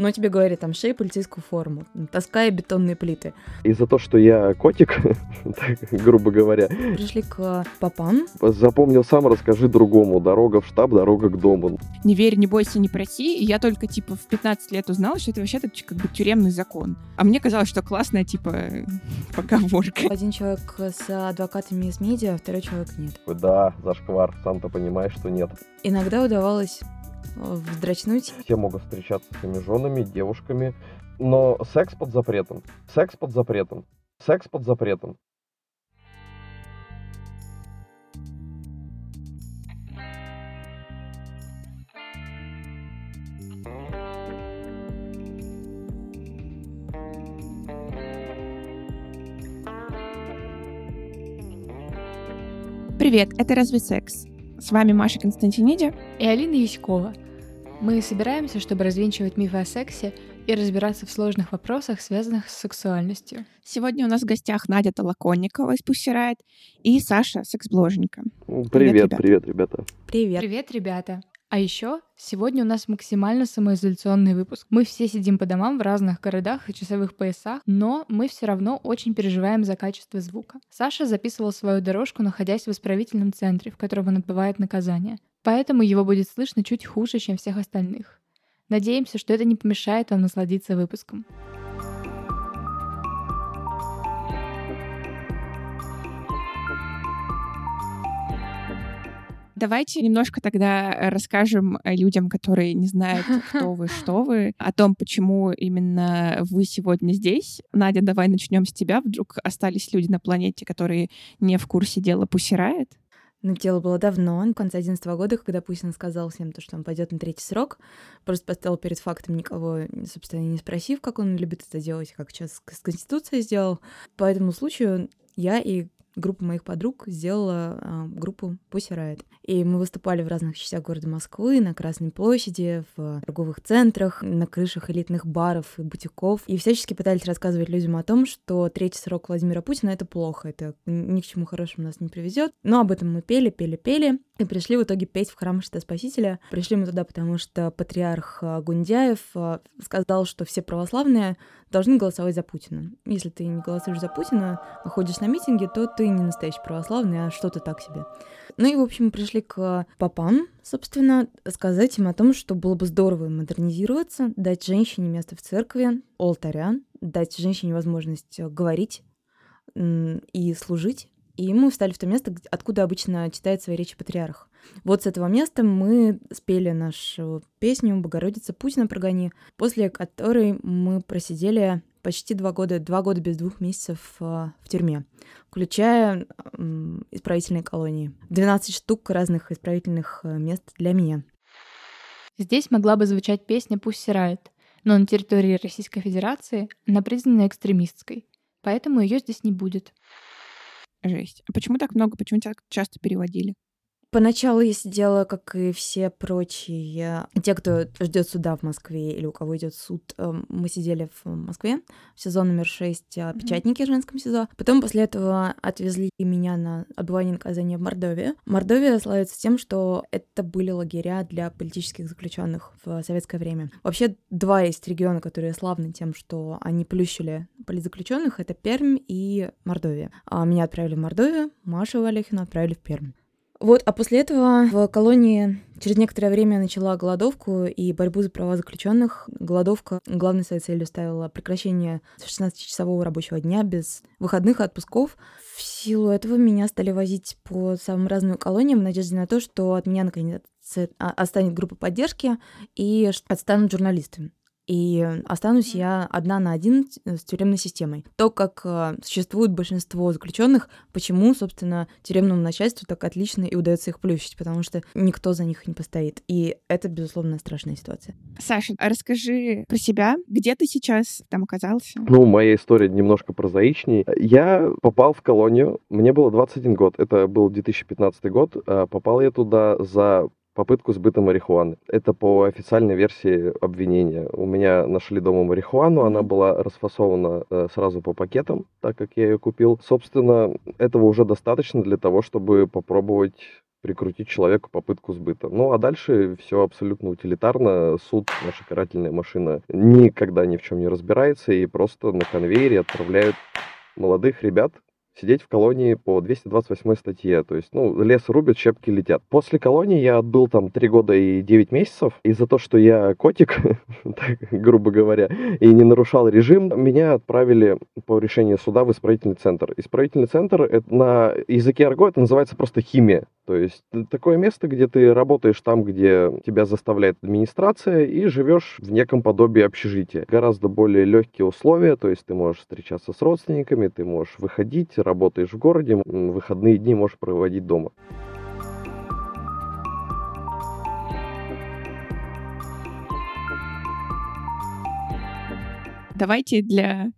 Но тебе говорят, там, шей полицейскую форму, таскай бетонные плиты. И за то, что я котик, грубо говоря. Пришли к папам. Запомнил сам, расскажи другому. Дорога в штаб, дорога к дому. Не верь, не бойся, не проси. И я только, типа, в 15 лет узнала, что это вообще-то как бы тюремный закон. А мне казалось, что классная, типа, поговорка. Один человек с адвокатами из медиа, а второй человек нет. Да, зашквар. Сам-то понимаешь, что нет. Иногда удавалось вздрачнуть. Все могут встречаться с своими женами, девушками, но секс под запретом. Секс под запретом. Секс под запретом. Привет, это «Разве секс?» С вами Маша Константиниди и Алина Яськова. Мы собираемся, чтобы развенчивать мифы о сексе и разбираться в сложных вопросах, связанных с сексуальностью. Сегодня у нас в гостях Надя Толоконникова из Пусть и Саша Секс-бложенька. Привет, привет, привет, ребята. Привет. Привет, ребята. А еще сегодня у нас максимально самоизоляционный выпуск. Мы все сидим по домам в разных городах и часовых поясах, но мы все равно очень переживаем за качество звука. Саша записывал свою дорожку, находясь в исправительном центре, в котором он отбывает наказание. Поэтому его будет слышно чуть хуже, чем всех остальных. Надеемся, что это не помешает вам насладиться выпуском. Давайте немножко тогда расскажем э, людям, которые не знают, кто вы, что вы, о том, почему именно вы сегодня здесь. Надя, давай начнем с тебя. Вдруг остались люди на планете, которые не в курсе дела Пусирает? Ну, дело было давно, в конце 11 года, когда Путин сказал всем, то, что он пойдет на третий срок, просто поставил перед фактом никого, собственно, не спросив, как он любит это делать, как сейчас с Конституцией сделал. По этому случаю я и группа моих подруг сделала э, группу Pussy Riot. И мы выступали в разных частях города Москвы, на Красной площади, в торговых центрах, на крышах элитных баров и бутиков. И всячески пытались рассказывать людям о том, что третий срок Владимира Путина — это плохо, это ни к чему хорошему нас не приведет. Но об этом мы пели, пели, пели. И пришли в итоге петь в храм Христа Спасителя. Пришли мы туда, потому что патриарх а, Гундяев а, сказал, что все православные должны голосовать за Путина. Если ты не голосуешь за Путина, а ходишь на митинги, то ты не настоящий православный, а что-то так себе. Ну и, в общем, пришли к попам, собственно, сказать им о том, что было бы здорово модернизироваться, дать женщине место в церкви, алтаря, дать женщине возможность говорить и служить. И мы встали в то место, откуда обычно читает свои речи патриарх. Вот с этого места мы спели нашу песню «Богородица Путина прогони», после которой мы просидели почти два года, два года без двух месяцев э, в тюрьме, включая исправительные колонии. 12 штук разных исправительных э, мест для меня. Здесь могла бы звучать песня «Пусть сирает», но на территории Российской Федерации она признана экстремистской, поэтому ее здесь не будет. Жесть. А почему так много? Почему так часто переводили? Поначалу я сидела, как и все прочие, те, кто ждет суда в Москве или у кого идет суд. Эм, мы сидели в Москве, в сезон номер 6, а, печатники в женском СИЗО. Потом после этого отвезли меня на отбывание наказания в Мордовию. Мордовия славится тем, что это были лагеря для политических заключенных в советское время. Вообще, два есть региона, которые славны тем, что они плющили политзаключенных. Это Пермь и Мордовия. А меня отправили в Мордовию, Машу Валехину отправили в Пермь. Вот, а после этого в колонии через некоторое время начала голодовку и борьбу за права заключенных. Голодовка главной своей целью ставила прекращение 16-часового рабочего дня без выходных и отпусков. В силу этого меня стали возить по самым разным колониям в надежде на то, что от меня наконец останет группа поддержки и отстанут журналисты и останусь я одна на один с тюремной системой. То, как э, существует большинство заключенных, почему, собственно, тюремному начальству так отлично и удается их плющить, потому что никто за них не постоит. И это, безусловно, страшная ситуация. Саша, а расскажи про себя. Где ты сейчас там оказался? Ну, моя история немножко прозаичней. Я попал в колонию, мне было 21 год, это был 2015 год. А попал я туда за попытку сбыта марихуаны. Это по официальной версии обвинения. У меня нашли дома марихуану, она была расфасована э, сразу по пакетам, так как я ее купил. Собственно, этого уже достаточно для того, чтобы попробовать прикрутить человеку попытку сбыта. Ну а дальше все абсолютно утилитарно. Суд, наша карательная машина никогда ни в чем не разбирается и просто на конвейере отправляют молодых ребят сидеть в колонии по 228 статье. То есть, ну, лес рубят, щепки летят. После колонии я отбыл там 3 года и 9 месяцев. И за то, что я котик, так, грубо говоря, и не нарушал режим, меня отправили по решению суда в исправительный центр. Исправительный центр это, на языке арго это называется просто химия. То есть такое место, где ты работаешь там, где тебя заставляет администрация, и живешь в неком подобии общежития. Гораздо более легкие условия, то есть ты можешь встречаться с родственниками, ты можешь выходить, работаешь в городе, выходные дни можешь проводить дома. Давайте для,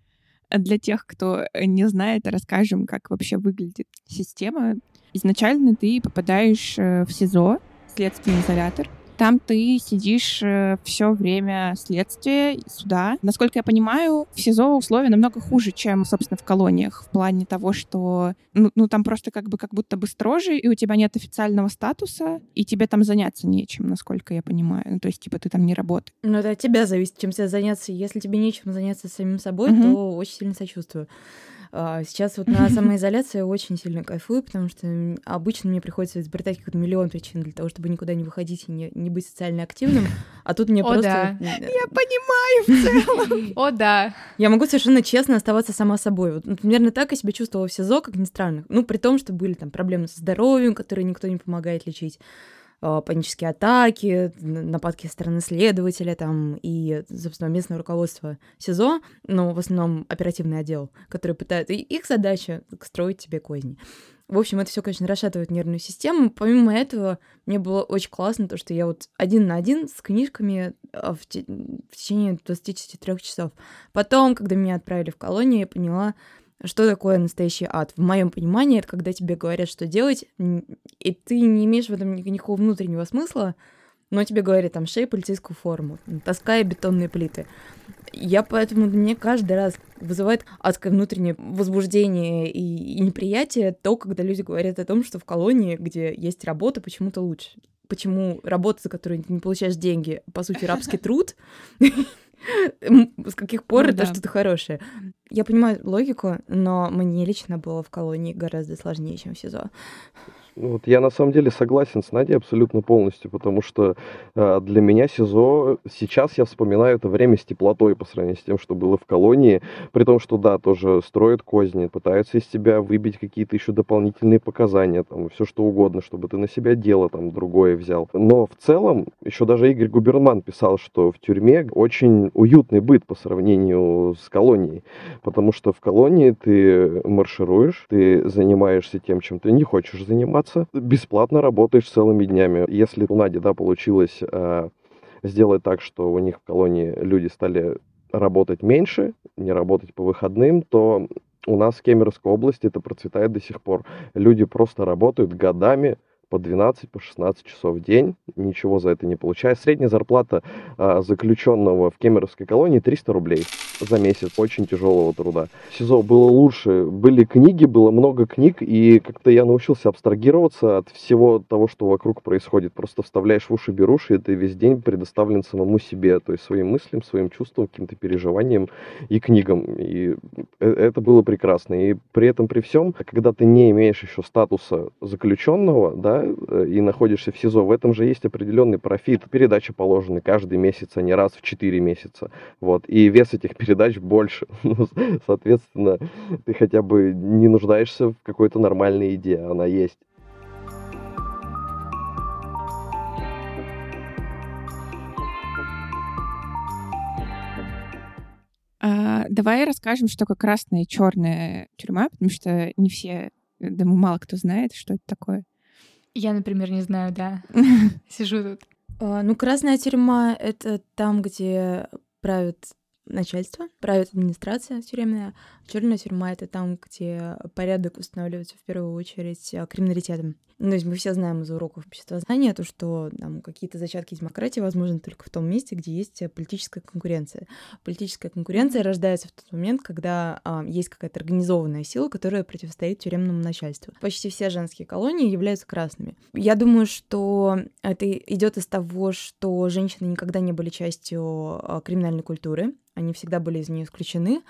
для тех, кто не знает, расскажем, как вообще выглядит система. Изначально ты попадаешь э, в СИЗО, следственный изолятор, там ты сидишь э, все время следствия, суда. Насколько я понимаю, в СИЗО условия намного хуже, чем, собственно, в колониях. В плане того, что ну, ну там просто как бы как будто бы строже, и у тебя нет официального статуса, и тебе там заняться нечем, насколько я понимаю. Ну, то есть, типа, ты там не работаешь. Ну, это от тебя зависит, чем тебе заняться. Если тебе нечем заняться самим собой, угу. то очень сильно сочувствую. А, сейчас вот на самоизоляции я очень сильно кайфую, потому что обычно мне приходится изобретать какой-то миллион причин для того, чтобы никуда не выходить и не, не быть социально активным, а тут мне просто... Да. Я понимаю в целом. О, да. Я могу совершенно честно оставаться сама собой. Вот, примерно так я себя чувствовала в СИЗО, как ни странно. Ну, при том, что были там проблемы со здоровьем, которые никто не помогает лечить. А, панические атаки, нападки со стороны следователя там, и, собственно, местное руководство СИЗО, но в основном оперативный отдел, который пытает... И их задача — строить тебе козни. В общем, это все, конечно, расшатывает нервную систему. Помимо этого, мне было очень классно то, что я вот один на один с книжками а, в, те... в течение 23 часов. Потом, когда меня отправили в колонию, я поняла, что такое настоящий ад? В моем понимании, это когда тебе говорят, что делать, и ты не имеешь в этом никакого внутреннего смысла, но тебе говорят там шей полицейскую форму, таская бетонные плиты. Я поэтому мне каждый раз вызывает адское внутреннее возбуждение и, и неприятие то, когда люди говорят о том, что в колонии, где есть работа, почему-то лучше. Почему работа, за которую ты не получаешь деньги, по сути, рабский труд, С каких пор ну, это да. что-то хорошее? Я понимаю логику, но мне лично было в колонии гораздо сложнее, чем в СИЗО. Ну, вот я на самом деле согласен с Надей абсолютно полностью, потому что э, для меня СИЗО, сейчас я вспоминаю это время с теплотой по сравнению с тем, что было в колонии, при том, что да, тоже строят козни, пытаются из тебя выбить какие-то еще дополнительные показания, там, все что угодно, чтобы ты на себя дело там другое взял. Но в целом, еще даже Игорь Губерман писал, что в тюрьме очень уютный быт по сравнению с колонией, потому что в колонии ты маршируешь, ты занимаешься тем, чем ты не хочешь заниматься, заниматься, бесплатно работаешь целыми днями. Если у Нади, да, получилось э, сделать так, что у них в колонии люди стали работать меньше, не работать по выходным, то у нас в Кемеровской области это процветает до сих пор. Люди просто работают годами, по 12, по 16 часов в день, ничего за это не получая. Средняя зарплата а, заключенного в Кемеровской колонии 300 рублей за месяц очень тяжелого труда. СИЗО было лучше, были книги, было много книг, и как-то я научился абстрагироваться от всего того, что вокруг происходит. Просто вставляешь в уши беруши, и ты весь день предоставлен самому себе, то есть своим мыслям, своим чувствам, каким-то переживаниям и книгам. И э, это было прекрасно. И при этом, при всем, когда ты не имеешь еще статуса заключенного, да, Э, и находишься в СИЗО, в этом же есть определенный профит. Передачи положены каждый месяц, а не раз в 4 месяца. Вот. И вес этих передач больше. Ну, соответственно, ты хотя бы не нуждаешься в какой-то нормальной идее, она есть. А, давай расскажем, что такое красная и черная тюрьма, потому что не все, думаю, мало кто знает, что это такое. Я, например, не знаю, да. Сижу тут. А, ну, красная тюрьма — это там, где правит начальство. правит администрация тюремная. Черная тюрьма — это там, где порядок устанавливается в первую очередь а, криминалитетом. Ну, то есть мы все знаем из уроков обществознания то, что там какие-то зачатки демократии возможны только в том месте, где есть политическая конкуренция. Политическая конкуренция рождается в тот момент, когда а, есть какая-то организованная сила, которая противостоит тюремному начальству. Почти все женские колонии являются красными. Я думаю, что это идет из того, что женщины никогда не были частью а, криминальной культуры, они всегда были из нее исключены.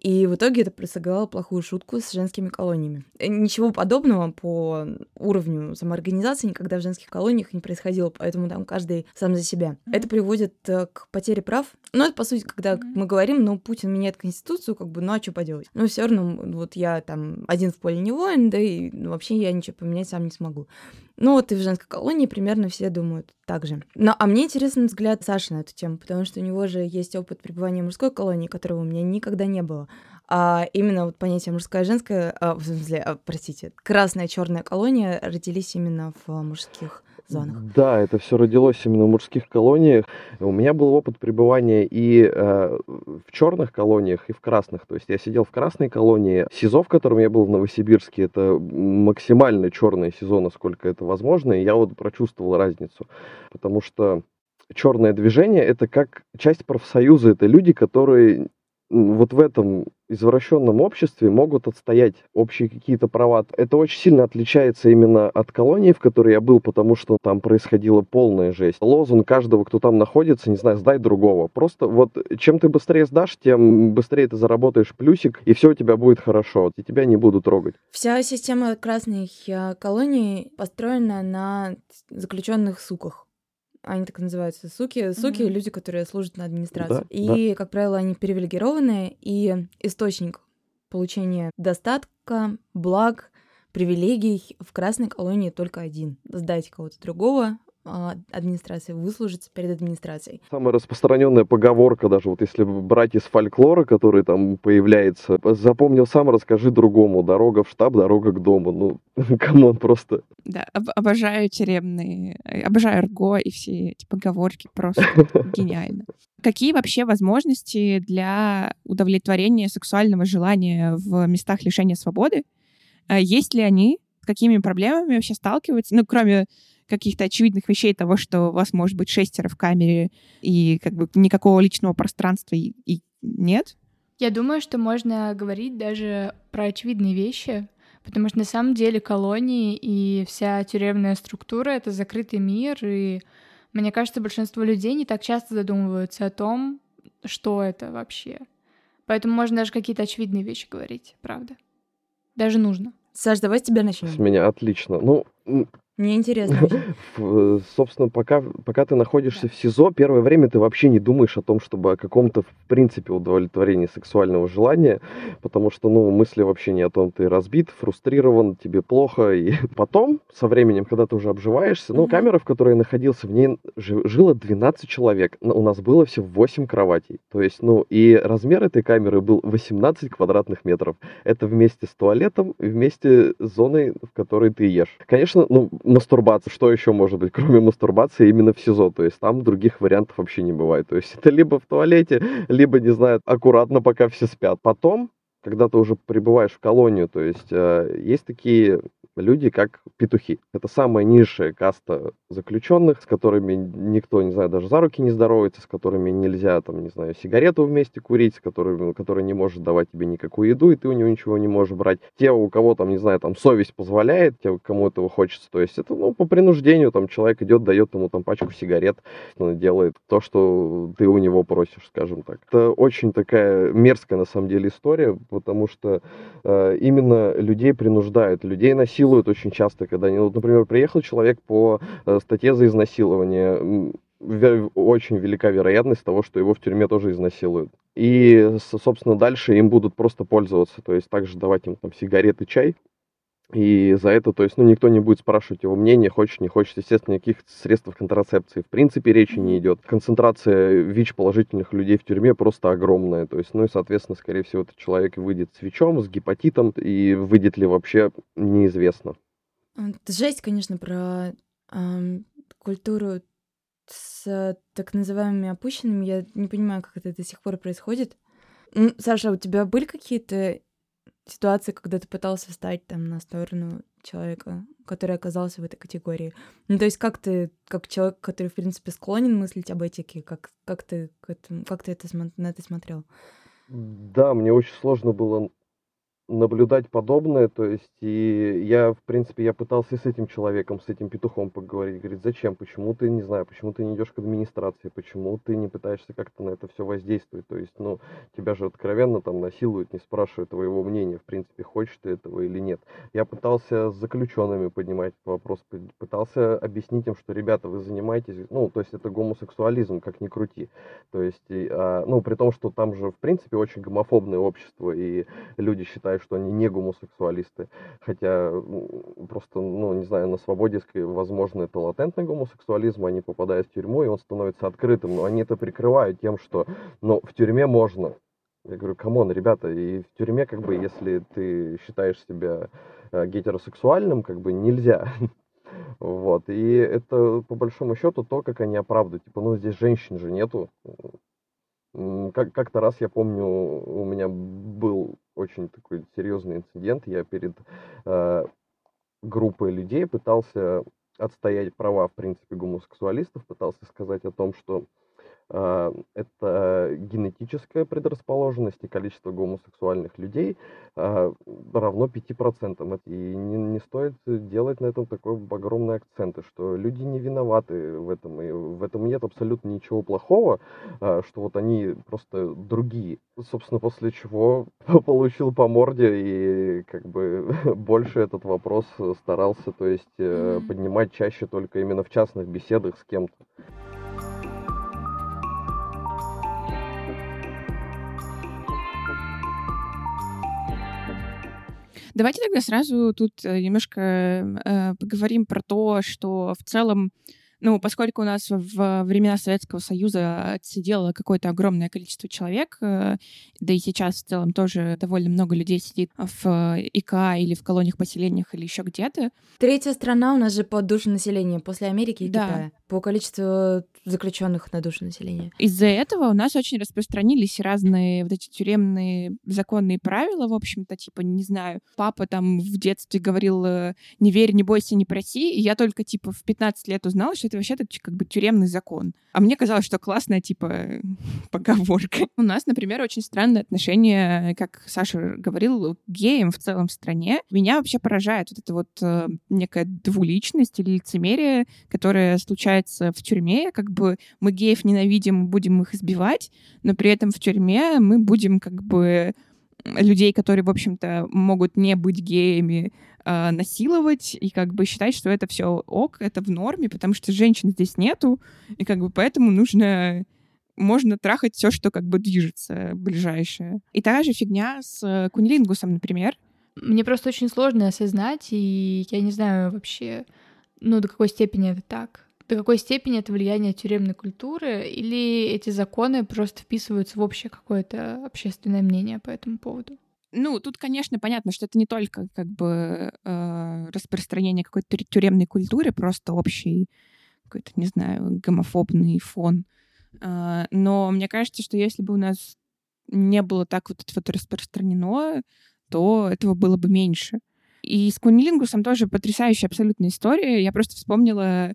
И в итоге это сыграло плохую шутку с женскими колониями. Э, ничего подобного по уровню самоорганизации никогда в женских колониях не происходило, поэтому там каждый сам за себя. Mm-hmm. Это приводит э, к потере прав. Но это, по сути, когда mm-hmm. мы говорим, ну, Путин меняет конституцию, как бы, ну, а что поделать? Но все равно, вот я там один в поле не воин, да и ну, вообще я ничего поменять сам не смогу. Ну вот и в женской колонии примерно все думают так же. Но, а мне интересен взгляд Саши на эту тему, потому что у него же есть опыт пребывания в мужской колонии, которого у меня никогда не было. А именно вот понятие мужская и женская, а, в смысле, а, простите, красная черная колония родились именно в мужских зонах. Да, это все родилось именно в мужских колониях. У меня был опыт пребывания и э, в черных колониях, и в красных. То есть я сидел в красной колонии. СИЗО, в котором я был в Новосибирске, это максимально черное СИЗО, насколько это возможно. И я вот прочувствовал разницу. Потому что черное движение это как часть профсоюза. Это люди, которые вот в этом извращенном обществе могут отстоять общие какие-то права. Это очень сильно отличается именно от колонии, в которой я был, потому что там происходила полная жесть. Лозунг каждого, кто там находится, не знаю, сдай другого. Просто вот чем ты быстрее сдашь, тем быстрее ты заработаешь плюсик, и все у тебя будет хорошо, и тебя не будут трогать. Вся система красных э, колоний построена на заключенных суках они так называются, суки. Суки mm-hmm. люди, которые служат на администрацию. Да, и, да. как правило, они привилегированные, и источник получения достатка, благ, привилегий в красной колонии только один. Сдать кого-то другого, администрации, выслужиться перед администрацией. Самая распространенная поговорка, даже вот если брать из фольклора, который там появляется, запомнил сам, расскажи другому. Дорога в штаб, дорога к дому. Ну, come on, просто. Да, об- обожаю тюремные, обожаю РГО и все эти поговорки, просто гениально. Какие вообще возможности для удовлетворения сексуального желания в местах лишения свободы? А есть ли они? С какими проблемами вообще сталкиваются? Ну, кроме каких-то очевидных вещей того, что у вас может быть шестеро в камере и как бы никакого личного пространства и, и нет? Я думаю, что можно говорить даже про очевидные вещи, потому что на самом деле колонии и вся тюремная структура — это закрытый мир, и мне кажется, большинство людей не так часто задумываются о том, что это вообще. Поэтому можно даже какие-то очевидные вещи говорить, правда. Даже нужно. Саш, давай с тебя начнем. С меня отлично. Ну, мне интересно. Собственно, пока, пока ты находишься в СИЗО, первое время ты вообще не думаешь о том, чтобы о каком-то, в принципе, удовлетворении сексуального желания, потому что, ну, мысли вообще не о том, ты разбит, фрустрирован, тебе плохо. И потом, со временем, когда ты уже обживаешься, ну, камера, в которой я находился, в ней жило 12 человек. У нас было все 8 кроватей. То есть, ну, и размер этой камеры был 18 квадратных метров. Это вместе с туалетом, вместе с зоной, в которой ты ешь. Конечно, ну, мастурбация. Что еще может быть, кроме мастурбации, именно в СИЗО? То есть там других вариантов вообще не бывает. То есть это либо в туалете, либо, не знаю, аккуратно, пока все спят. Потом, когда ты уже прибываешь в колонию, то есть э, есть такие люди, как петухи. Это самая низшая каста заключенных, с которыми никто, не знаю, даже за руки не здоровается, с которыми нельзя, там, не знаю, сигарету вместе курить, с которыми, который не может давать тебе никакую еду, и ты у него ничего не можешь брать. Те, у кого там, не знаю, там совесть позволяет, те, кому этого хочется, то есть это, ну, по принуждению, там, человек идет, дает ему там пачку сигарет, он делает то, что ты у него просишь, скажем так. Это очень такая мерзкая, на самом деле, история, потому что э, именно людей принуждают, людей насилуют, насилуют очень часто, когда, вот, например, приехал человек по э, статье за изнасилование, очень велика вероятность того, что его в тюрьме тоже изнасилуют. И, собственно, дальше им будут просто пользоваться, то есть также давать им там сигареты, чай, и за это, то есть, ну, никто не будет спрашивать его мнение, хочешь, не хочешь. Естественно, никаких средств контрацепции в принципе речи не идет. Концентрация ВИЧ-положительных людей в тюрьме просто огромная. То есть, ну и, соответственно, скорее всего, этот человек выйдет с ВИЧом, с гепатитом, и выйдет ли вообще, неизвестно. Это жесть, конечно, про э, культуру с так называемыми опущенными. Я не понимаю, как это до сих пор происходит. Саша, у тебя были какие-то ситуации, когда ты пытался встать там на сторону человека, который оказался в этой категории? Ну, то есть как ты, как человек, который, в принципе, склонен мыслить об этике, как, как ты к этому, как ты это, на это смотрел? Да, мне очень сложно было наблюдать подобное, то есть, и я, в принципе, я пытался с этим человеком, с этим петухом поговорить, говорит, зачем, почему ты, не знаю, почему ты не идешь к администрации, почему ты не пытаешься как-то на это все воздействовать, то есть, ну, тебя же откровенно там насилуют, не спрашивая твоего мнения, в принципе, хочешь ты этого или нет. Я пытался с заключенными поднимать вопрос, пытался объяснить им, что, ребята, вы занимаетесь, ну, то есть, это гомосексуализм, как ни крути, то есть, и, а, ну, при том, что там же, в принципе, очень гомофобное общество, и люди считают, что они не гомосексуалисты, хотя просто, ну, не знаю, на свободе, возможно, это латентный гомосексуализм, они попадают в тюрьму, и он становится открытым, но они это прикрывают тем, что, ну, в тюрьме можно. Я говорю, come on, ребята, и в тюрьме, как бы, если ты считаешь себя э, гетеросексуальным, как бы, нельзя. Вот, и это, по большому счету, то, как они оправдывают. Типа, ну, здесь женщин же нету, как- как-то раз, я помню, у меня был очень такой серьезный инцидент. Я перед э, группой людей пытался отстоять права, в принципе, гомосексуалистов, пытался сказать о том, что это генетическая предрасположенность, и количество гомосексуальных людей а, равно 5%. И не, не стоит делать на этом такой огромный акцент, что люди не виноваты в этом, и в этом нет абсолютно ничего плохого, а, что вот они просто другие. Собственно, после чего получил по морде и как бы больше этот вопрос старался, то есть поднимать чаще только именно в частных беседах с кем-то. Давайте тогда сразу тут э, немножко э, поговорим про то, что в целом ну, поскольку у нас в времена Советского Союза отсидело какое-то огромное количество человек, э, да и сейчас в целом тоже довольно много людей сидит в ИК или в колониях, поселениях или еще где-то. Третья страна у нас же по душе населения после Америки и да. Китая. По количеству заключенных на душу населения. Из-за этого у нас очень распространились разные вот эти тюремные законные правила, в общем-то, типа, не знаю, папа там в детстве говорил э, «не верь, не бойся, не проси», и я только, типа, в 15 лет узнала, что это вообще-то как бы тюремный закон. А мне казалось, что классная, типа, поговорка. У нас, например, очень странное отношение, как Саша говорил, к геям в целом в стране. Меня вообще поражает вот эта вот э, некая двуличность или лицемерие, которое случается в тюрьме. Как бы мы геев ненавидим, будем их избивать, но при этом в тюрьме мы будем как бы людей, которые, в общем-то, могут не быть геями, э, насиловать и как бы считать, что это все ок, это в норме, потому что женщин здесь нету, и как бы поэтому нужно можно трахать все, что как бы движется ближайшее. И та же фигня с э, кунилингусом, например. Мне просто очень сложно осознать, и я не знаю вообще, ну, до какой степени это так. До какой степени это влияние тюремной культуры, или эти законы просто вписываются в общее какое-то общественное мнение по этому поводу? Ну, тут, конечно, понятно, что это не только как бы э, распространение какой-то тюремной культуры, просто общий какой-то, не знаю, гомофобный фон. Э, но мне кажется, что если бы у нас не было так вот это вот распространено, то этого было бы меньше. И с кунилингусом тоже потрясающая абсолютная история. Я просто вспомнила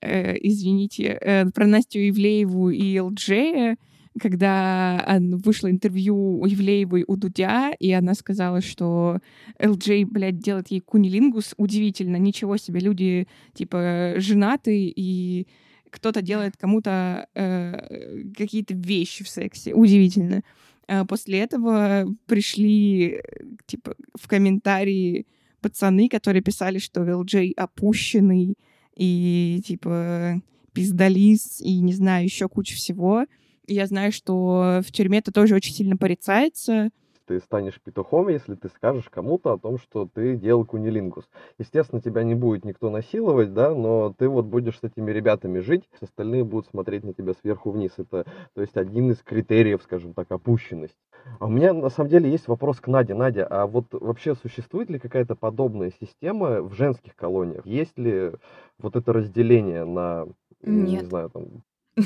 э, извините, э, про Настю Ивлееву и ЛДЖ, когда вышло интервью у Ивлеевой у Дудя, и она сказала, что ЛДЖ, блядь, делает ей кунилингус. Удивительно, ничего себе, люди, типа, женаты, и кто-то делает кому-то э, какие-то вещи в сексе. Удивительно. А после этого пришли, типа, в комментарии пацаны, которые писали, что ЛДЖ опущенный, и типа пиздалис, и не знаю, еще куча всего. И я знаю, что в тюрьме это тоже очень сильно порицается ты станешь петухом, если ты скажешь кому-то о том, что ты делал кунилингус. Естественно, тебя не будет никто насиловать, да, но ты вот будешь с этими ребятами жить, остальные будут смотреть на тебя сверху вниз. Это, то есть, один из критериев, скажем так, опущенность. А у меня, на самом деле, есть вопрос к Наде. Надя, а вот вообще существует ли какая-то подобная система в женских колониях? Есть ли вот это разделение на, Нет. не знаю, там...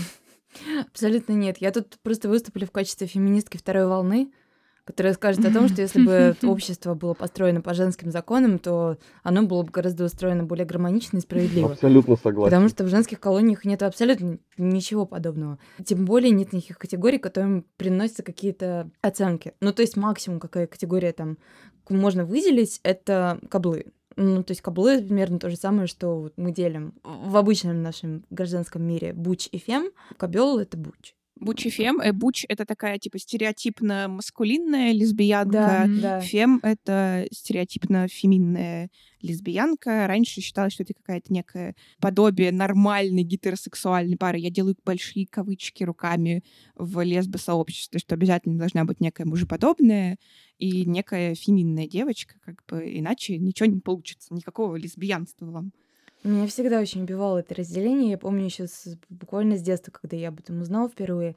Абсолютно нет. Я тут просто выступлю в качестве феминистки второй волны, которая скажет о том, что если бы общество было построено по женским законам, то оно было бы гораздо устроено более гармонично и справедливо. Абсолютно согласен. Потому что в женских колониях нет абсолютно ничего подобного. Тем более нет никаких категорий, которым приносятся какие-то оценки. Ну, то есть максимум, какая категория там можно выделить, это каблы. Ну, то есть каблы — примерно то же самое, что мы делим в обычном нашем гражданском мире буч и фем. Кабел — это буч. Буч и фем. Э, буч — это такая, типа, стереотипно маскулинная лесбиянка. Да, да. Фем — это стереотипно феминная лесбиянка. Раньше считалось, что это какая-то некое подобие нормальной гетеросексуальной пары. Я делаю большие кавычки руками в лесбосообществе, что обязательно должна быть некая мужеподобная и некая феминная девочка, как бы иначе ничего не получится, никакого лесбиянства вам. Меня всегда очень убивало это разделение. Я помню еще буквально с детства, когда я об этом узнала впервые.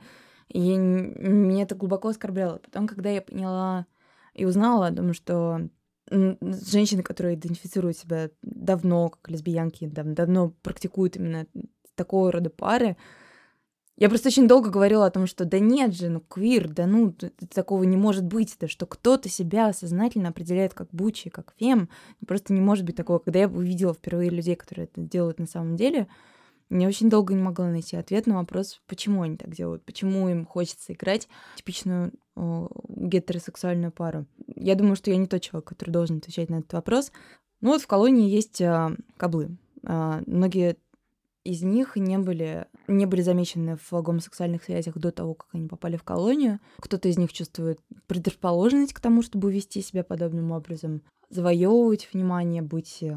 И меня это глубоко оскорбляло. Потом, когда я поняла и узнала о том, что женщины, которые идентифицируют себя давно как лесбиянки, давно практикуют именно такого рода пары, я просто очень долго говорила о том, что да нет же, ну квир, да ну такого не может быть, да что кто-то себя сознательно определяет как бучи, как фем, просто не может быть такого. Когда я увидела впервые людей, которые это делают на самом деле, я очень долго не могла найти ответ на вопрос, почему они так делают, почему им хочется играть типичную о, гетеросексуальную пару. Я думаю, что я не тот человек, который должен отвечать на этот вопрос. Ну вот в колонии есть а, каблы. А, многие из них не были, не были замечены в гомосексуальных связях до того, как они попали в колонию. Кто-то из них чувствует предрасположенность к тому, чтобы вести себя подобным образом, завоевывать внимание, быть э,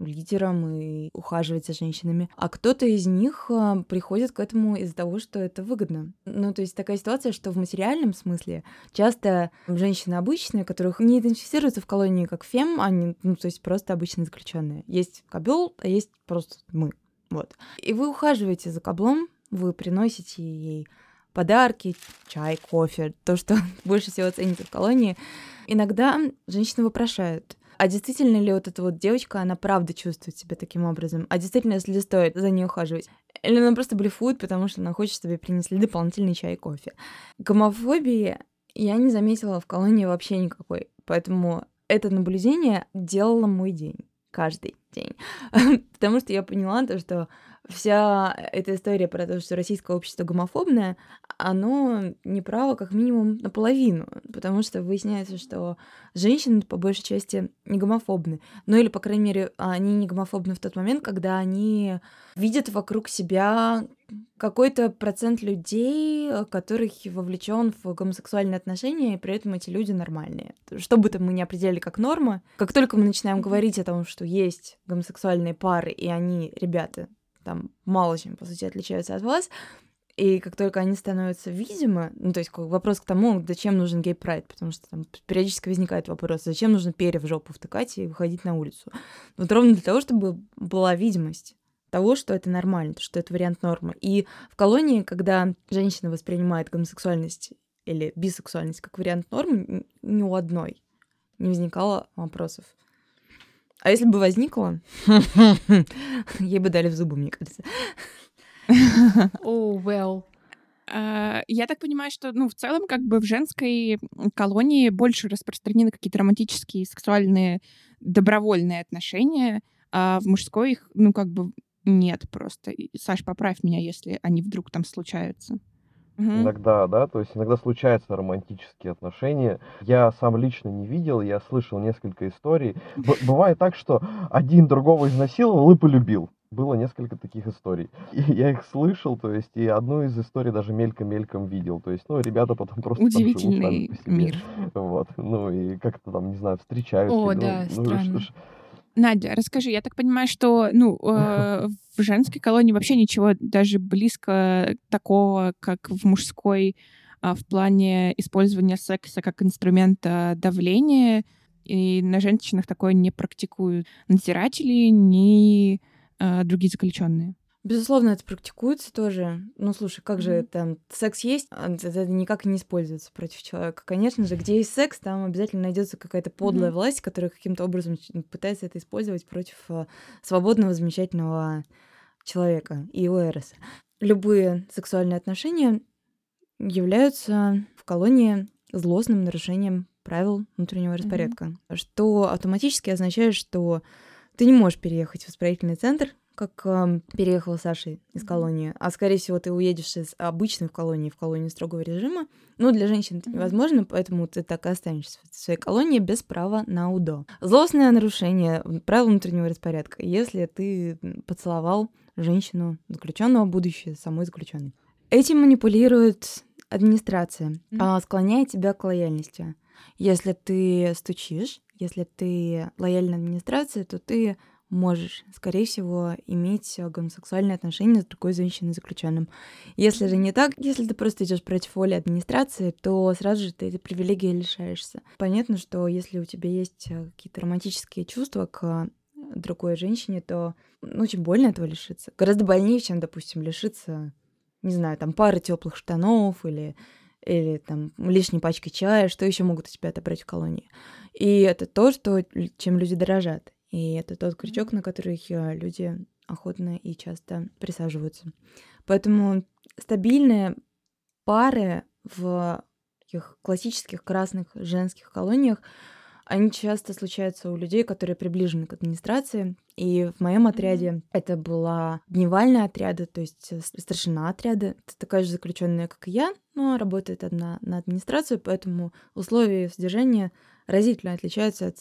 лидером и ухаживать за женщинами. А кто-то из них э, приходит к этому из-за того, что это выгодно. Ну, то есть такая ситуация, что в материальном смысле часто женщины обычные, которых не идентифицируются в колонии как фем, они, ну, то есть просто обычные заключенные. Есть кабел, а есть просто мы. Вот. И вы ухаживаете за каблом, вы приносите ей подарки, чай, кофе, то, что больше всего ценится в колонии. Иногда женщины вопрошают, а действительно ли вот эта вот девочка, она правда чувствует себя таким образом? А действительно, если стоит за ней ухаживать? Или она просто блефует, потому что она хочет, чтобы принесли дополнительный чай и кофе? Гомофобии я не заметила в колонии вообще никакой. Поэтому это наблюдение делало мой день каждый день. Потому что я поняла то, что вся эта история про то, что российское общество гомофобное, оно неправо как минимум наполовину, потому что выясняется, что женщины по большей части не гомофобны. Ну или, по крайней мере, они не гомофобны в тот момент, когда они видят вокруг себя какой-то процент людей, которых вовлечен в гомосексуальные отношения, и при этом эти люди нормальные. Что бы там мы не определяли как норма, как только мы начинаем говорить о том, что есть гомосексуальные пары, и они, ребята, там мало чем, по сути, отличаются от вас, и как только они становятся видимы, ну, то есть вопрос к тому, зачем нужен гей-прайд, потому что там периодически возникает вопрос, зачем нужно перья в жопу втыкать и выходить на улицу. Вот ровно для того, чтобы была видимость того, что это нормально, что это вариант нормы. И в колонии, когда женщина воспринимает гомосексуальность или бисексуальность как вариант нормы, ни у одной не возникало вопросов. А если бы возникло, ей бы дали в зубы, мне кажется. Oh, well. Uh, я так понимаю, что, ну, в целом, как бы в женской колонии больше распространены какие-то романтические, сексуальные, добровольные отношения, а в мужской их, ну, как бы нет просто. Саш, поправь меня, если они вдруг там случаются. Угу. Иногда, да, то есть иногда случаются романтические отношения. Я сам лично не видел, я слышал несколько историй. Б- бывает так, что один другого изнасиловал и полюбил. Было несколько таких историй. И я их слышал, то есть, и одну из историй даже мельком-мельком видел. То есть, ну, ребята потом просто Удивительный там живут по себе. мир. Вот. Ну, и как-то там, не знаю, встречаются. О, ну, да, ну, странно. что ж, Надя, расскажи, я так понимаю, что ну, э, в женской колонии вообще ничего даже близко такого, как в мужской, а, в плане использования секса как инструмента давления, и на женщинах такое не практикуют надзиратели, ни э, другие заключенные. Безусловно, это практикуется тоже. Ну, слушай, как же там секс есть, а это никак не используется против человека. Конечно же, где есть секс, там обязательно найдется какая-то подлая Мгм. власть, которая каким-то образом пытается это использовать против а, свободного, замечательного человека и его эроса. любые сексуальные отношения являются в колонии злостным нарушением правил внутреннего распорядка, mm-hmm. что автоматически означает, что ты не можешь переехать в исправительный центр, как э, переехала Саша из колонии, а скорее всего ты уедешь из обычной колонии в колонию строгого режима. Ну, для женщин это невозможно, поэтому ты так и останешься в своей колонии без права на УДО. Злостное нарушение правил внутреннего распорядка, если ты поцеловал женщину заключенного, будущее самой заключенной. Этим манипулирует администрация, mm-hmm. склоняя тебя к лояльности. Если ты стучишь, если ты лояльна администрации, то ты можешь, скорее всего, иметь гомосексуальные отношения с другой женщиной заключенным. Если же не так, если ты просто идешь против воли администрации, то сразу же ты этой привилегии лишаешься. Понятно, что если у тебя есть э, какие-то романтические чувства к другой женщине, то ну, очень больно этого лишиться. Гораздо больнее, чем, допустим, лишиться, не знаю, там пары теплых штанов или или там лишней пачкой чая, что еще могут у тебя отобрать в колонии. И это то, что, чем люди дорожат. И это тот крючок, на который э, люди охотно и часто присаживаются. Поэтому стабильные пары в таких классических красных женских колониях, они часто случаются у людей, которые приближены к администрации. И в моем отряде mm-hmm. это была дневальная отряда, то есть э, старшина отряда. Это такая же заключенная, как и я, но работает одна на администрацию, поэтому условия содержания разительно отличаются от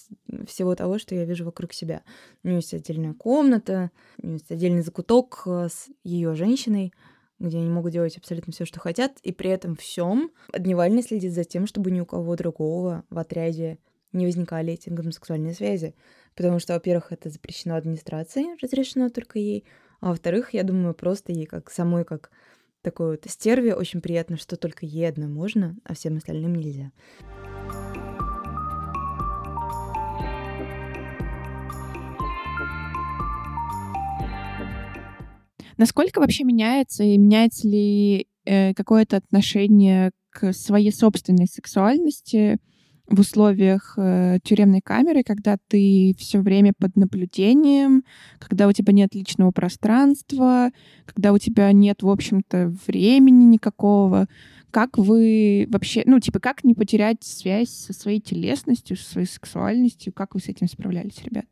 всего того, что я вижу вокруг себя. У нее есть отдельная комната, у нее есть отдельный закуток э, с ее женщиной, где они могут делать абсолютно все, что хотят, и при этом всем дневальный следит за тем, чтобы ни у кого другого в отряде не возникали эти гомосексуальные связи. Потому что, во-первых, это запрещено администрацией, разрешено только ей, а во-вторых, я думаю, просто ей как самой, как такой вот стерве, очень приятно, что только ей одной можно, а всем остальным нельзя. Насколько вообще меняется и меняется ли э, какое-то отношение к своей собственной сексуальности в условиях э, тюремной камеры, когда ты все время под наблюдением, когда у тебя нет личного пространства, когда у тебя нет, в общем-то, времени никакого. Как вы вообще, ну, типа, как не потерять связь со своей телесностью, со своей сексуальностью? Как вы с этим справлялись, ребят?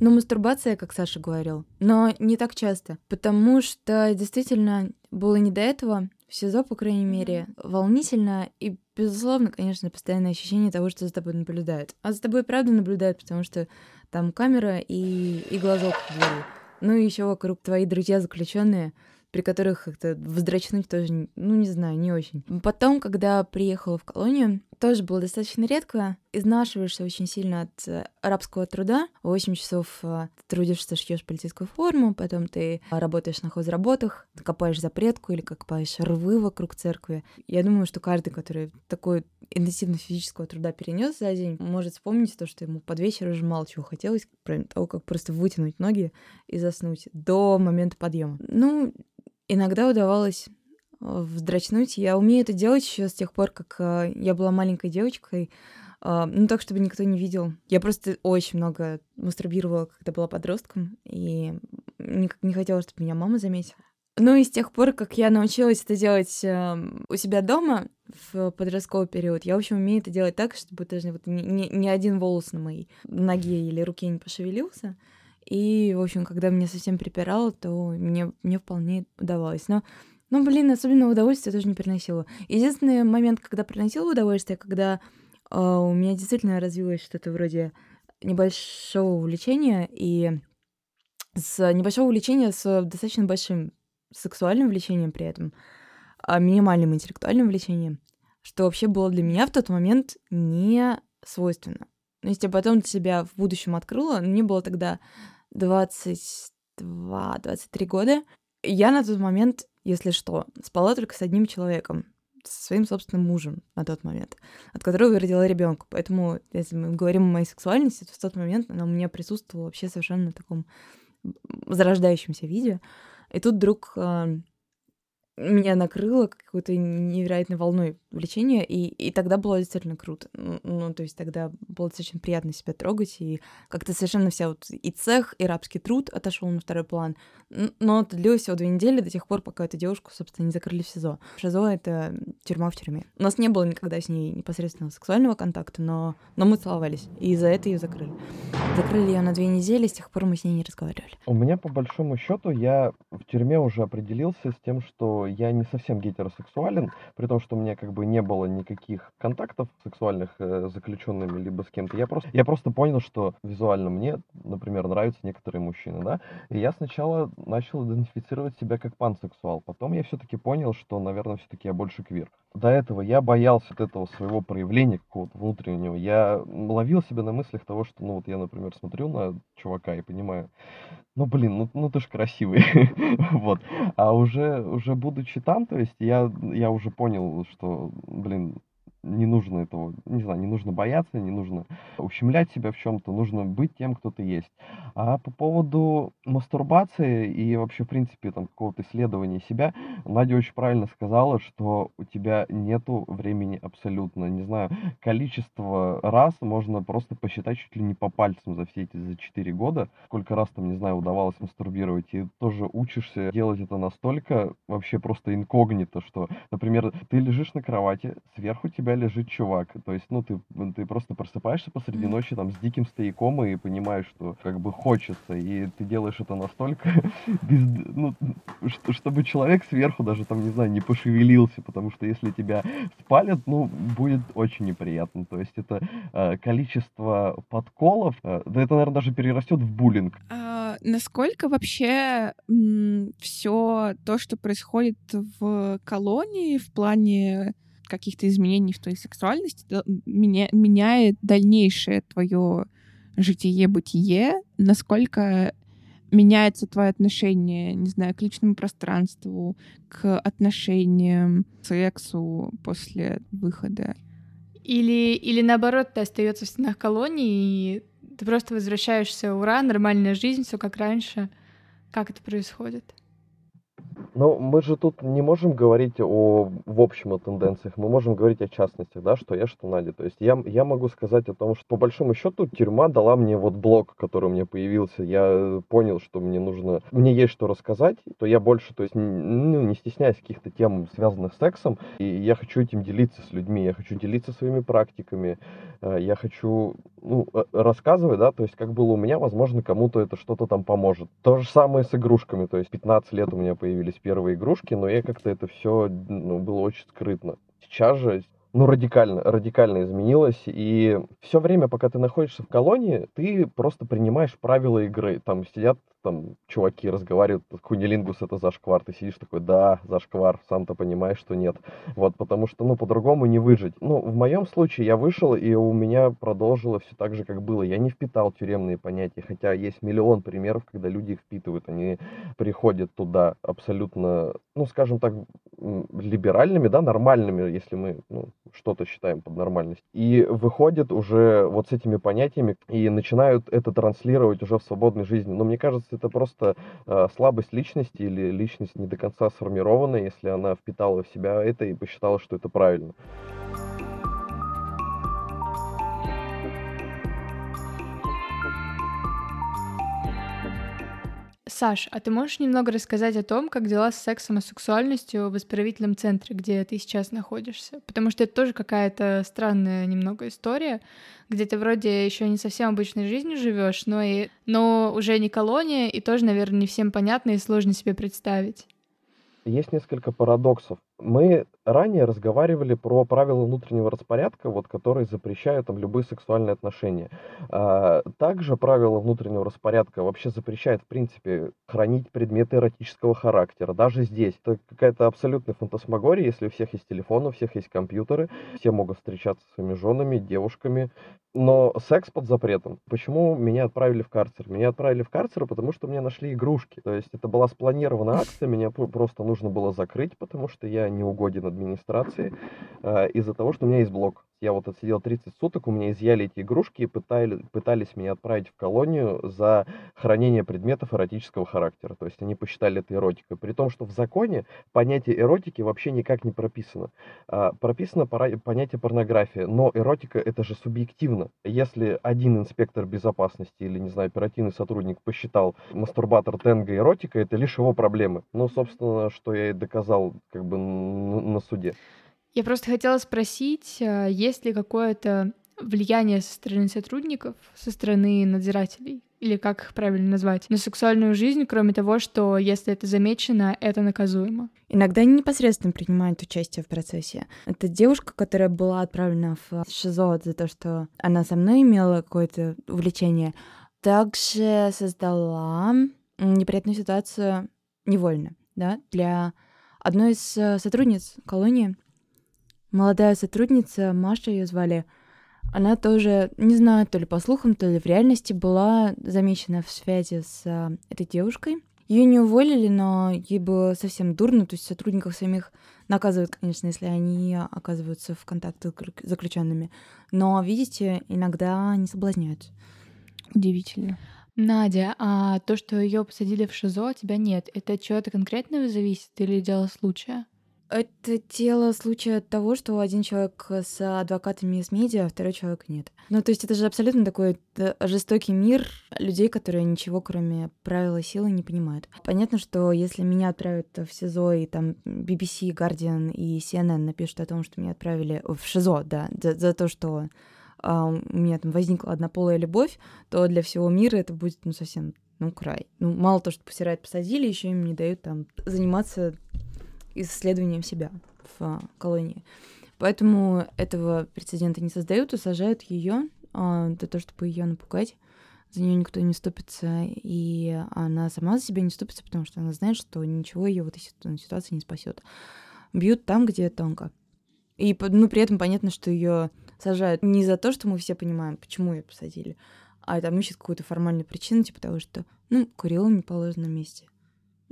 Ну, мастурбация, как Саша говорил, но не так часто, потому что действительно было не до этого. В СИЗО, по крайней мере, волнительно и, безусловно, конечно, постоянное ощущение того, что за тобой наблюдают. А за тобой правда наблюдают, потому что там камера и, и глазок в двери. Ну и еще вокруг твои друзья заключенные, при которых как-то вздрачнуть тоже, ну, не знаю, не очень. Потом, когда приехала в колонию, тоже было достаточно редко. Изнашиваешься очень сильно от э, арабского труда. 8 часов э, трудишься, шьешь полицейскую форму, потом ты работаешь на хозработах, копаешь запретку или копаешь рвы вокруг церкви. Я думаю, что каждый, который такой интенсивно физического труда перенес за день, может вспомнить то, что ему под вечер уже мало чего хотелось, кроме того, как просто вытянуть ноги и заснуть до момента подъема. Ну, иногда удавалось э, вздрачнуть. Я умею это делать еще с тех пор, как э, я была маленькой девочкой. Э, ну, так, чтобы никто не видел. Я просто очень много мастурбировала, когда была подростком, и никак не хотела, чтобы меня мама заметила. Ну и с тех пор, как я научилась это делать э, у себя дома в подростковый период, я, в общем, умею это делать так, чтобы даже вот ни, ни, ни один волос на моей ноге или руке не пошевелился. И, в общем, когда меня совсем припирало, то мне, мне вполне удавалось. Но, ну, блин, особенно удовольствие тоже не приносило. Единственный момент, когда приносило удовольствие, когда э, у меня действительно развилось что-то вроде небольшого увлечения, и с небольшого увлечения с достаточно большим сексуальным влечением при этом, а минимальным интеллектуальным влечением, что вообще было для меня в тот момент не свойственно. Но если я потом себя в будущем открыла, мне было тогда 22-23 года. Я на тот момент, если что, спала только с одним человеком, со своим собственным мужем на тот момент, от которого я родила ребенка. Поэтому, если мы говорим о моей сексуальности, то в тот момент она у меня присутствовала вообще совершенно в таком зарождающемся виде. И тут вдруг э, меня накрыло какой-то невероятной волной влечения, и, и тогда было действительно круто. Ну, то есть тогда было достаточно приятно себя трогать, и как-то совершенно вся вот и цех, и рабский труд отошел на второй план. Но это длилось всего две недели до тех пор, пока эту девушку, собственно, не закрыли в СИЗО. ШИЗО — это тюрьма в тюрьме. У нас не было никогда с ней непосредственного сексуального контакта, но, но мы целовались, и за это ее закрыли. Закрыли ее на две недели, с тех пор мы с ней не разговаривали. У меня, по большому счету, я в тюрьме уже определился с тем, что я не совсем гетеросексуален, при том, что у меня как бы не было никаких контактов сексуальных э, заключенными либо с кем-то. Я просто, я просто понял, что визуально мне, например, нравятся некоторые мужчины, да, и я сначала начал идентифицировать себя как пансексуал. Потом я все-таки понял, что, наверное, все-таки я больше квир. До этого я боялся от этого своего проявления какого-то внутреннего. Я ловил себя на мыслях того, что, ну вот я, например, смотрю на чувака и понимаю, ну блин, ну, ну ты ж красивый. вот. А уже, уже будучи там, то есть я, я уже понял, что, блин, не нужно этого, не знаю, не нужно бояться, не нужно ущемлять себя в чем-то, нужно быть тем, кто ты есть. А по поводу мастурбации и вообще, в принципе, там какого-то исследования себя, Надя очень правильно сказала, что у тебя нету времени абсолютно. Не знаю, количество раз можно просто посчитать чуть ли не по пальцам за все эти за 4 года, сколько раз там, не знаю, удавалось мастурбировать, и тоже учишься делать это настолько вообще просто инкогнито, что, например, ты лежишь на кровати, сверху тебя тебя лежит чувак. То есть, ну, ты, ты просто просыпаешься посреди ночи там с диким стояком и понимаешь, что как бы хочется, и ты делаешь это настолько без, ну, что, чтобы человек сверху даже там, не знаю, не пошевелился, потому что если тебя спалят, ну, будет очень неприятно. То есть это э, количество подколов, э, да это, наверное, даже перерастет в буллинг. А, насколько вообще все то, что происходит в колонии в плане каких-то изменений в твоей сексуальности меня, меняет дальнейшее твое житие-бытие, насколько меняется твое отношение, не знаю, к личному пространству, к отношениям, к сексу после выхода. Или, или наоборот, ты остается в стенах колонии, и ты просто возвращаешься, ура, нормальная жизнь, все как раньше. Как это происходит? Ну, мы же тут не можем говорить о, в общем, о тенденциях, мы можем говорить о частностях, да, что я, что Надя. То есть я, я могу сказать о том, что по большому счету тюрьма дала мне вот блок, который у меня появился. Я понял, что мне нужно, мне есть что рассказать, то я больше, то есть, ну, не стесняясь каких-то тем, связанных с сексом, и я хочу этим делиться с людьми, я хочу делиться своими практиками, э, я хочу, ну, э, рассказывать, да, то есть как было у меня, возможно, кому-то это что-то там поможет. То же самое с игрушками, то есть 15 лет у меня появились первые игрушки, но я как-то это все ну, было очень скрытно. Сейчас же ну, радикально, радикально изменилось. И все время, пока ты находишься в колонии, ты просто принимаешь правила игры. Там сидят там чуваки разговаривают, кунилингус это зашквар, ты сидишь такой, да, зашквар, сам-то понимаешь, что нет. Вот, потому что, ну, по-другому не выжить. Ну, в моем случае я вышел, и у меня продолжило все так же, как было. Я не впитал тюремные понятия, хотя есть миллион примеров, когда люди их впитывают, они приходят туда абсолютно, ну, скажем так, либеральными, да, нормальными, если мы ну, что-то считаем под нормальность, и выходят уже вот с этими понятиями и начинают это транслировать уже в свободной жизни. Но мне кажется, это просто э, слабость личности или личность не до конца сформированная, если она впитала в себя это и посчитала, что это правильно. Саш, а ты можешь немного рассказать о том, как дела с сексом и сексуальностью в исправительном центре, где ты сейчас находишься? Потому что это тоже какая-то странная немного история, где ты вроде еще не совсем обычной жизнью живешь, но и но уже не колония, и тоже, наверное, не всем понятно и сложно себе представить. Есть несколько парадоксов. Мы ранее разговаривали про правила внутреннего распорядка, вот, которые запрещают там любые сексуальные отношения. А, также правила внутреннего распорядка вообще запрещают, в принципе, хранить предметы эротического характера. Даже здесь. Это какая-то абсолютная фантасмагория, если у всех есть телефоны, у всех есть компьютеры, все могут встречаться с своими женами, девушками. Но секс под запретом. Почему меня отправили в карцер? Меня отправили в карцер, потому что мне нашли игрушки. То есть это была спланированная акция, меня просто нужно было закрыть, потому что я не угоден администрации э, из-за того, что у меня есть блог я вот отсидел 30 суток, у меня изъяли эти игрушки и пытали, пытались меня отправить в колонию за хранение предметов эротического характера. То есть они посчитали это эротикой. При том, что в законе понятие эротики вообще никак не прописано. А, прописано понятие порнография, но эротика это же субъективно. Если один инспектор безопасности или, не знаю, оперативный сотрудник посчитал мастурбатор тенга эротика, это лишь его проблемы. Ну, собственно, что я и доказал как бы на суде. Я просто хотела спросить, а, есть ли какое-то влияние со стороны сотрудников, со стороны надзирателей, или как их правильно назвать, на сексуальную жизнь, кроме того, что если это замечено, это наказуемо. Иногда они непосредственно принимают участие в процессе. Это девушка, которая была отправлена в ШИЗО за то, что она со мной имела какое-то увлечение, также создала неприятную ситуацию невольно, да, для одной из э, сотрудниц колонии, молодая сотрудница, Маша ее звали, она тоже, не знаю, то ли по слухам, то ли в реальности была замечена в связи с а, этой девушкой. Ее не уволили, но ей было совсем дурно, то есть сотрудников самих наказывают, конечно, если они оказываются в контактах с заключенными. Но, видите, иногда они соблазняют. Удивительно. Надя, а то, что ее посадили в ШИЗО, тебя нет, это от чего-то конкретного зависит или дело случая? Это дело случая того, что один человек с адвокатами из медиа, а второй человек нет. Ну, то есть это же абсолютно такой жестокий мир людей, которые ничего, кроме правила силы, не понимают. Понятно, что если меня отправят в СИЗО, и там BBC, Guardian и CNN напишут о том, что меня отправили в ШИЗО, да, за, за то, что а, у меня там возникла однополая любовь, то для всего мира это будет, ну, совсем, ну, край. Ну, мало то, что посирать посадили, еще им не дают там заниматься исследованием себя в а, колонии. Поэтому этого прецедента не создают и сажают ее а, для того, чтобы ее напугать. За нее никто не ступится, и она сама за себя не ступится, потому что она знает, что ничего ее в этой ситуации не спасет. Бьют там, где тонко. И ну, при этом понятно, что ее сажают не за то, что мы все понимаем, почему ее посадили, а там ищут какую-то формальную причину, типа того, что, ну, курила в неположенном месте.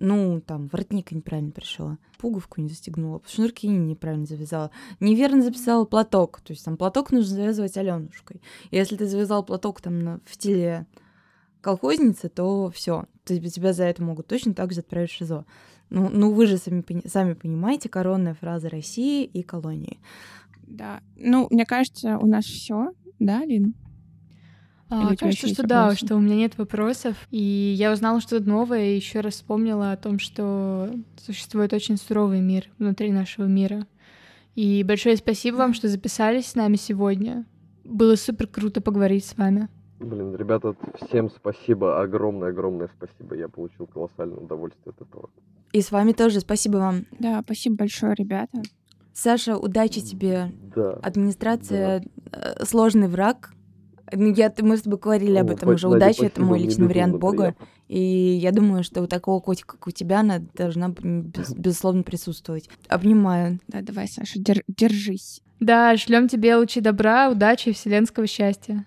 Ну, там, воротник неправильно пришла, пуговку не застегнула, шнурки неправильно завязала, неверно записала платок, то есть там платок нужно завязывать Аленушкой. Если ты завязал платок там на, в стиле колхозницы, то все, тебя за это могут точно так же отправить в ШИЗО. Ну, ну вы же сами, сами понимаете, коронная фраза России и колонии. Да. Ну, мне кажется, у нас все, да, Лин? А, кажется, что да, что у меня нет вопросов. И я узнала что-то новое и еще раз вспомнила о том, что существует очень суровый мир внутри нашего мира. И большое спасибо вам, что записались с нами сегодня. Было супер круто поговорить с вами. Блин, ребята, всем спасибо, огромное-огромное спасибо. Я получил колоссальное удовольствие от этого. И с вами тоже спасибо вам. Да, спасибо большое, ребята. Саша, удачи тебе. Да. Администрация да. сложный враг, я, мы с тобой говорили об этом уже. Удача — это мой личный вариант Бога. И я думаю, что у такого котика, как у тебя, она должна, без, безусловно, присутствовать. Обнимаю. Да, давай, Саша, дер- держись. Да, шлем тебе лучи добра, удачи и вселенского счастья.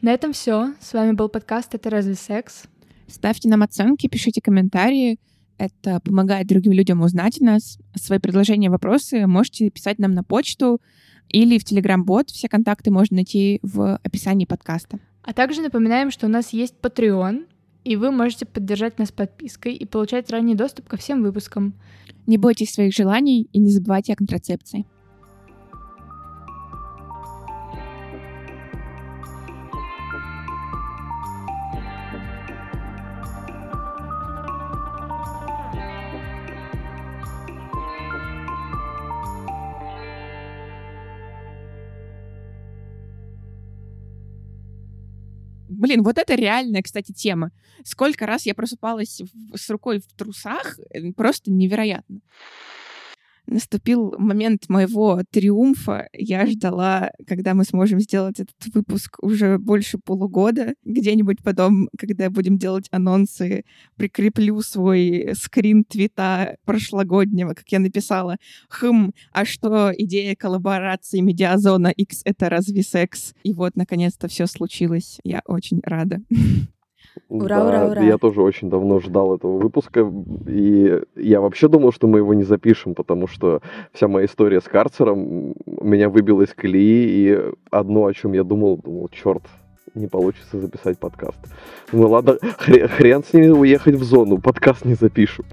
На этом все. С вами был подкаст «Это разве секс?». Ставьте нам оценки, пишите комментарии. Это помогает другим людям узнать нас. Свои предложения, вопросы можете писать нам на почту или в Telegram-бот. Все контакты можно найти в описании подкаста. А также напоминаем, что у нас есть Patreon, и вы можете поддержать нас подпиской и получать ранний доступ ко всем выпускам. Не бойтесь своих желаний и не забывайте о контрацепции. Блин, вот это реальная, кстати, тема. Сколько раз я просыпалась с рукой в трусах, э, просто невероятно наступил момент моего триумфа. Я ждала, когда мы сможем сделать этот выпуск уже больше полугода. Где-нибудь потом, когда будем делать анонсы, прикреплю свой скрин твита прошлогоднего, как я написала. Хм, а что идея коллаборации Медиазона X — это разве секс? И вот, наконец-то, все случилось. Я очень рада. Ура, Да, ура, ура. Я тоже очень давно ждал этого выпуска, и я вообще думал, что мы его не запишем, потому что вся моя история с карцером меня выбила из колеи, и одно, о чем я думал, думал, черт, не получится записать подкаст. Ну ладно, хрен, хрен с ними уехать в зону, подкаст не запишем.